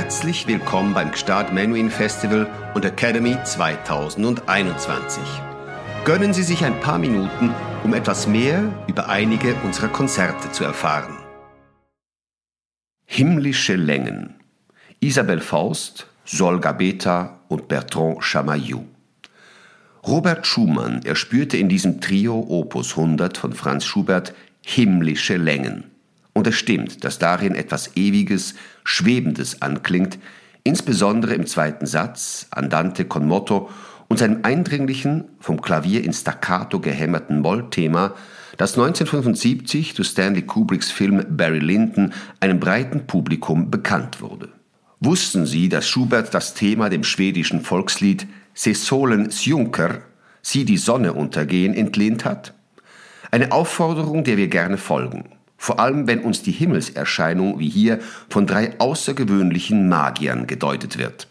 Herzlich willkommen beim Gstaad Menuhin Festival und Academy 2021. Gönnen Sie sich ein paar Minuten, um etwas mehr über einige unserer Konzerte zu erfahren. Himmlische Längen. Isabel Faust, Sol Gabetta und Bertrand Chamaillou. Robert Schumann erspürte in diesem Trio Opus 100 von Franz Schubert himmlische Längen. Und es stimmt, dass darin etwas Ewiges, Schwebendes anklingt, insbesondere im zweiten Satz, Andante con moto, und seinem eindringlichen, vom Klavier in Staccato gehämmerten Mollthema, das 1975 durch Stanley Kubricks Film Barry Lyndon einem breiten Publikum bekannt wurde. Wussten Sie, dass Schubert das Thema dem schwedischen Volkslied Se solen sjunker, sieh die Sonne untergehen, entlehnt hat? Eine Aufforderung, der wir gerne folgen. Vor allem, wenn uns die Himmelserscheinung wie hier von drei außergewöhnlichen Magiern gedeutet wird.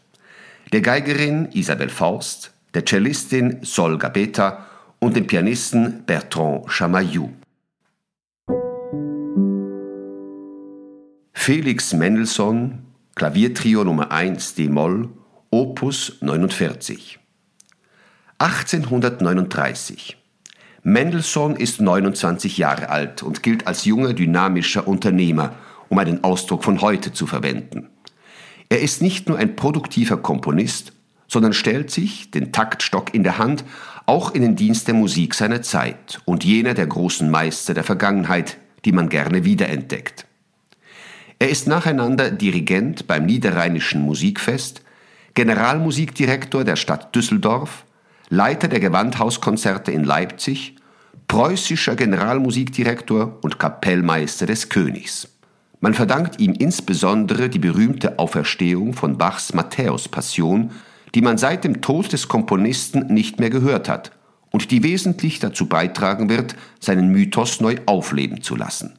Der Geigerin Isabel Faust, der Cellistin Sol Gabetta und dem Pianisten Bertrand Chamaillou. Felix Mendelssohn, Klaviertrio Nummer 1 d-Moll, Opus 49. 1839. Mendelssohn ist 29 Jahre alt und gilt als junger, dynamischer Unternehmer, um einen Ausdruck von heute zu verwenden. Er ist nicht nur ein produktiver Komponist, sondern stellt sich, den Taktstock in der Hand, auch in den Dienst der Musik seiner Zeit und jener der großen Meister der Vergangenheit, die man gerne wiederentdeckt. Er ist nacheinander Dirigent beim Niederrheinischen Musikfest, Generalmusikdirektor der Stadt Düsseldorf, Leiter der Gewandhauskonzerte in Leipzig, preußischer Generalmusikdirektor und Kapellmeister des Königs. Man verdankt ihm insbesondere die berühmte Auferstehung von Bachs Matthäus-Passion, die man seit dem Tod des Komponisten nicht mehr gehört hat und die wesentlich dazu beitragen wird, seinen Mythos neu aufleben zu lassen.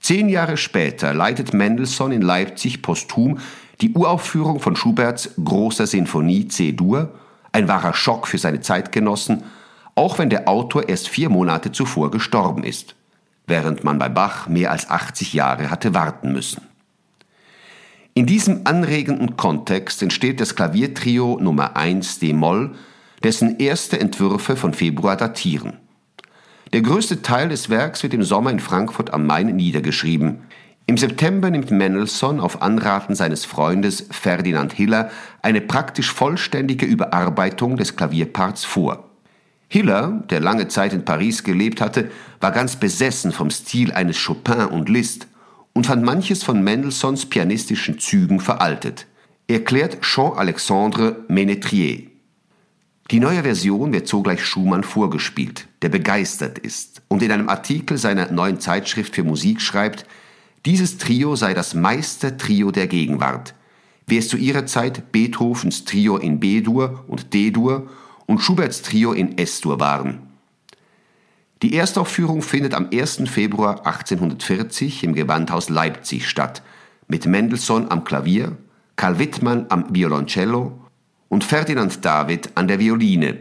Zehn Jahre später leitet Mendelssohn in Leipzig posthum die Uraufführung von Schuberts großer Sinfonie C-Dur, ein wahrer Schock für seine Zeitgenossen, auch wenn der Autor erst vier Monate zuvor gestorben ist, während man bei Bach mehr als 80 Jahre hatte warten müssen. In diesem anregenden Kontext entsteht das Klaviertrio Nummer 1 d-Moll, dessen erste Entwürfe von Februar datieren. Der größte Teil des Werks wird im Sommer in Frankfurt am Main niedergeschrieben. Im September nimmt Mendelssohn auf Anraten seines Freundes Ferdinand Hiller eine praktisch vollständige Überarbeitung des Klavierparts vor. Hiller, der lange Zeit in Paris gelebt hatte, war ganz besessen vom Stil eines Chopin und Liszt und fand manches von Mendelssohns pianistischen Zügen veraltet, erklärt Jean-Alexandre Ménétrier. Die neue Version wird sogleich Schumann vorgespielt, der begeistert ist und in einem Artikel seiner neuen Zeitschrift für Musik schreibt, dieses Trio sei das Meistertrio der Gegenwart, wie es zu ihrer Zeit Beethovens Trio in B-Dur und D-Dur und Schuberts Trio in S-Dur waren. Die Erstaufführung findet am 1. Februar 1840 im Gewandhaus Leipzig statt, mit Mendelssohn am Klavier, Karl Wittmann am Violoncello und Ferdinand David an der Violine,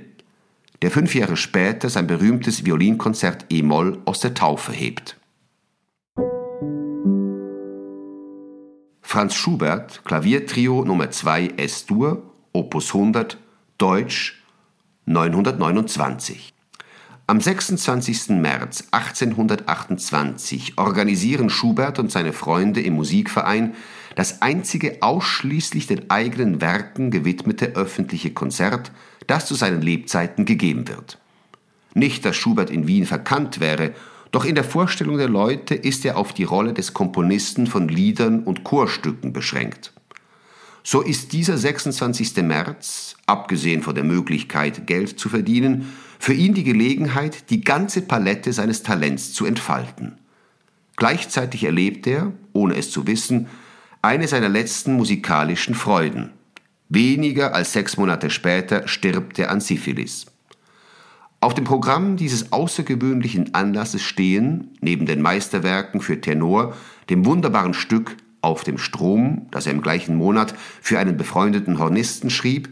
der fünf Jahre später sein berühmtes Violinkonzert E-Moll aus der Taufe hebt. Franz Schubert, Klaviertrio Nummer 2 S-Dur, Opus 100, Deutsch 929. Am 26. März 1828 organisieren Schubert und seine Freunde im Musikverein das einzige ausschließlich den eigenen Werken gewidmete öffentliche Konzert, das zu seinen Lebzeiten gegeben wird. Nicht, dass Schubert in Wien verkannt wäre, doch in der Vorstellung der Leute ist er auf die Rolle des Komponisten von Liedern und Chorstücken beschränkt. So ist dieser 26. März, abgesehen von der Möglichkeit, Geld zu verdienen, für ihn die Gelegenheit, die ganze Palette seines Talents zu entfalten. Gleichzeitig erlebt er, ohne es zu wissen, eine seiner letzten musikalischen Freuden. Weniger als sechs Monate später stirbt er an Syphilis. Auf dem Programm dieses außergewöhnlichen Anlasses stehen, neben den Meisterwerken für Tenor, dem wunderbaren Stück Auf dem Strom, das er im gleichen Monat für einen befreundeten Hornisten schrieb,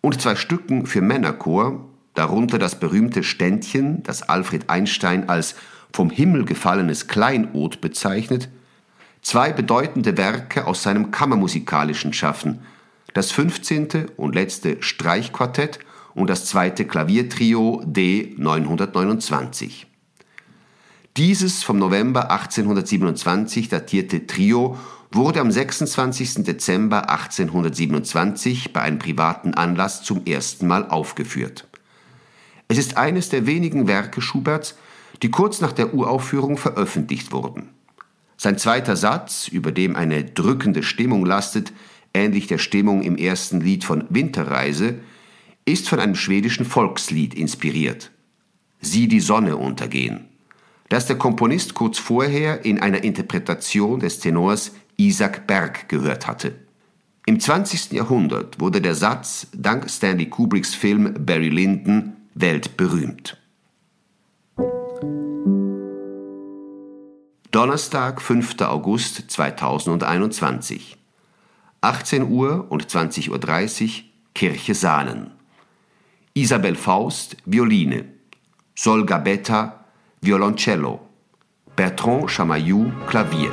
und zwei Stücken für Männerchor, darunter das berühmte Ständchen, das Alfred Einstein als vom Himmel gefallenes Kleinod bezeichnet, zwei bedeutende Werke aus seinem kammermusikalischen Schaffen, das 15. und letzte Streichquartett und das zweite Klaviertrio D 929. Dieses vom November 1827 datierte Trio wurde am 26. Dezember 1827 bei einem privaten Anlass zum ersten Mal aufgeführt. Es ist eines der wenigen Werke Schuberts, die kurz nach der Uraufführung veröffentlicht wurden. Sein zweiter Satz, über dem eine drückende Stimmung lastet, ähnlich der Stimmung im ersten Lied von Winterreise, ist von einem schwedischen Volkslied inspiriert. Sieh die Sonne untergehen, das der Komponist kurz vorher in einer Interpretation des Tenors Isaac Berg gehört hatte. Im 20. Jahrhundert wurde der Satz dank Stanley Kubricks Film Barry Lyndon weltberühmt. Donnerstag, 5. August 2021. 18 Uhr und 20.30 Uhr Kirche Sahnen. Isabel Faust, Violine. Sol Gabetta, Violoncello. Bertrand Chamaillou, Klavier.